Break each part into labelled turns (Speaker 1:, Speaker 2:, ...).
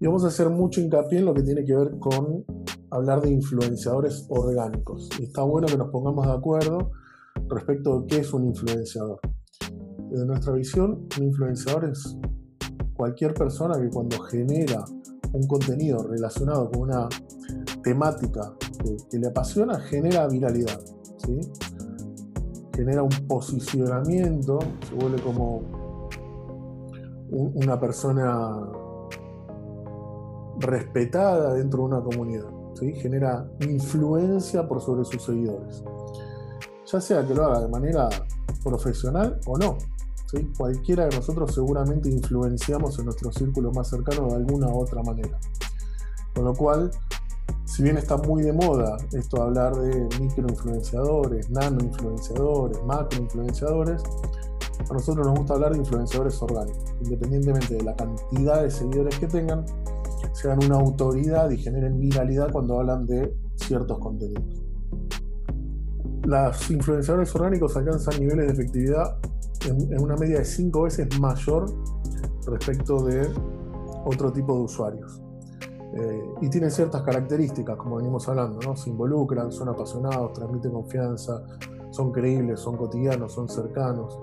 Speaker 1: Y vamos a hacer mucho hincapié en lo que tiene que ver con hablar de influenciadores orgánicos. Y está bueno que nos pongamos de acuerdo respecto de qué es un influenciador. Desde nuestra visión, un influenciador es cualquier persona que cuando genera un contenido relacionado con una temática que, le apasiona, genera viralidad. ¿sí? Genera un posicionamiento, se vuelve como una persona respetada dentro de una comunidad. ¿sí? Genera influencia por sobre sus seguidores. Ya sea que lo haga de manera profesional o no. ¿sí? Cualquiera de nosotros seguramente influenciamos en nuestro círculo más cercano de alguna u otra manera. Con lo cual, si bien está muy de moda esto de hablar de microinfluenciadores, nanoinfluenciadores, macroinfluenciadores, a nosotros nos gusta hablar de influenciadores orgánicos, independientemente de la cantidad de seguidores que tengan, sean una autoridad y generen viralidad cuando hablan de ciertos contenidos. Los influenciadores orgánicos alcanzan niveles de efectividad en, una media de 5 veces mayor respecto de otro tipo de usuarios. Eh, y tienen ciertas características, como venimos hablando, ¿no? se involucran, son apasionados, transmiten confianza, son creíbles, son cotidianos, son cercanos,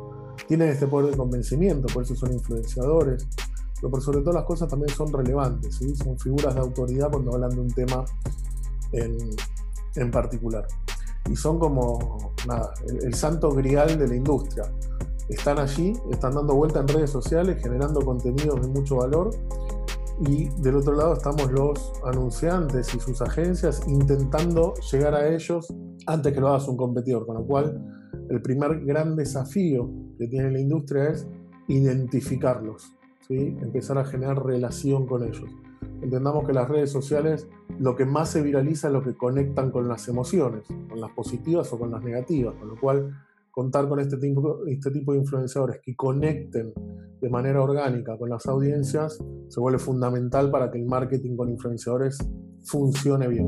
Speaker 1: tienen este poder de convencimiento, por eso son influenciadores, pero por sobre todas las cosas también son relevantes, son figuras de autoridad cuando hablan de un tema en, particular. Y son como el, santo grial de la industria. Están allí, están dando vuelta en redes sociales, generando contenidos de mucho valor. Y del otro lado estamos los anunciantes y sus agencias intentando llegar a ellos antes que lo haga un competidor. Con lo cual, el primer gran desafío que tiene la industria es identificarlos empezar a generar relación con ellos. Entendamos que las redes sociales lo que más se viraliza es lo que conectan con las emociones, con las positivas o con las negativas, con lo cual contar con este tipo, este tipo de influenciadores que conecten de manera orgánica con las audiencias se vuelve fundamental para que el marketing con influenciadores funcione bien.